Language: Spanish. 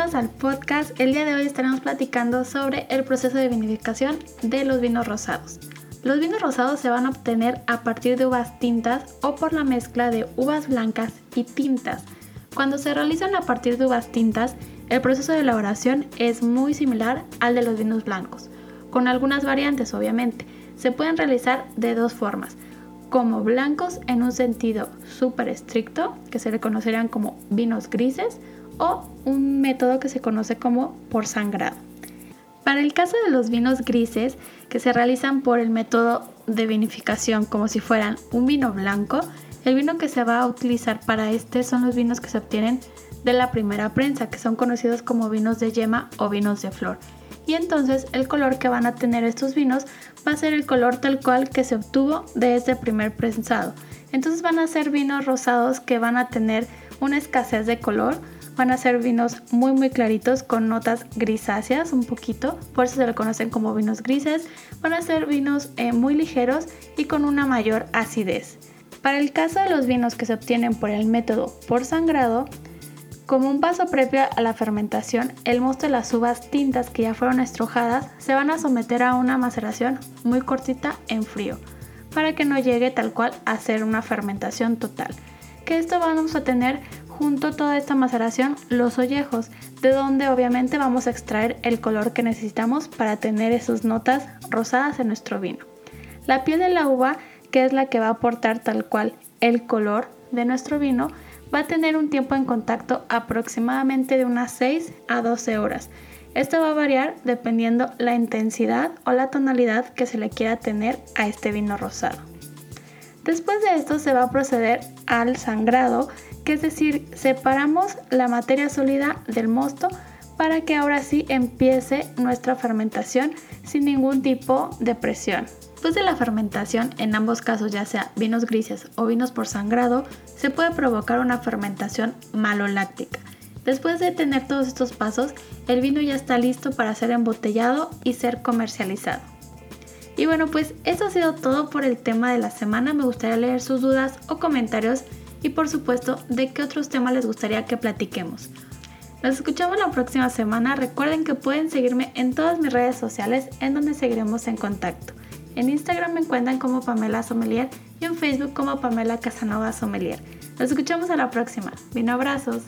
Bienvenidos al podcast. El día de hoy estaremos platicando sobre el proceso de vinificación de los vinos rosados. Los vinos rosados se van a obtener a partir de uvas tintas o por la mezcla de uvas blancas y tintas. Cuando se realizan a partir de uvas tintas, el proceso de elaboración es muy similar al de los vinos blancos, con algunas variantes obviamente. Se pueden realizar de dos formas, como blancos en un sentido súper estricto, que se le conocerían como vinos grises, o un método que se conoce como por sangrado. Para el caso de los vinos grises, que se realizan por el método de vinificación como si fueran un vino blanco, el vino que se va a utilizar para este son los vinos que se obtienen de la primera prensa, que son conocidos como vinos de yema o vinos de flor. Y entonces el color que van a tener estos vinos va a ser el color tal cual que se obtuvo de este primer prensado. Entonces van a ser vinos rosados que van a tener una escasez de color, Van a ser vinos muy muy claritos con notas grisáceas un poquito, por eso se le conocen como vinos grises. Van a ser vinos eh, muy ligeros y con una mayor acidez. Para el caso de los vinos que se obtienen por el método por sangrado, como un paso previo a la fermentación, el mosto de las uvas tintas que ya fueron estrujadas se van a someter a una maceración muy cortita en frío, para que no llegue tal cual a ser una fermentación total. Que esto vamos a tener junto toda esta maceración los ollejos, de donde obviamente vamos a extraer el color que necesitamos para tener esas notas rosadas en nuestro vino. La piel de la uva, que es la que va a aportar tal cual el color de nuestro vino, va a tener un tiempo en contacto aproximadamente de unas 6 a 12 horas. Esto va a variar dependiendo la intensidad o la tonalidad que se le quiera tener a este vino rosado. Después de esto se va a proceder al sangrado, que es decir, separamos la materia sólida del mosto para que ahora sí empiece nuestra fermentación sin ningún tipo de presión. Después de la fermentación, en ambos casos ya sea vinos grises o vinos por sangrado, se puede provocar una fermentación maloláctica. Después de tener todos estos pasos, el vino ya está listo para ser embotellado y ser comercializado. Y bueno, pues eso ha sido todo por el tema de la semana. Me gustaría leer sus dudas o comentarios y por supuesto de qué otros temas les gustaría que platiquemos. Nos escuchamos la próxima semana. Recuerden que pueden seguirme en todas mis redes sociales en donde seguiremos en contacto. En Instagram me encuentran como Pamela Sommelier y en Facebook como Pamela Casanova Sommelier. Nos escuchamos a la próxima. Vino abrazos.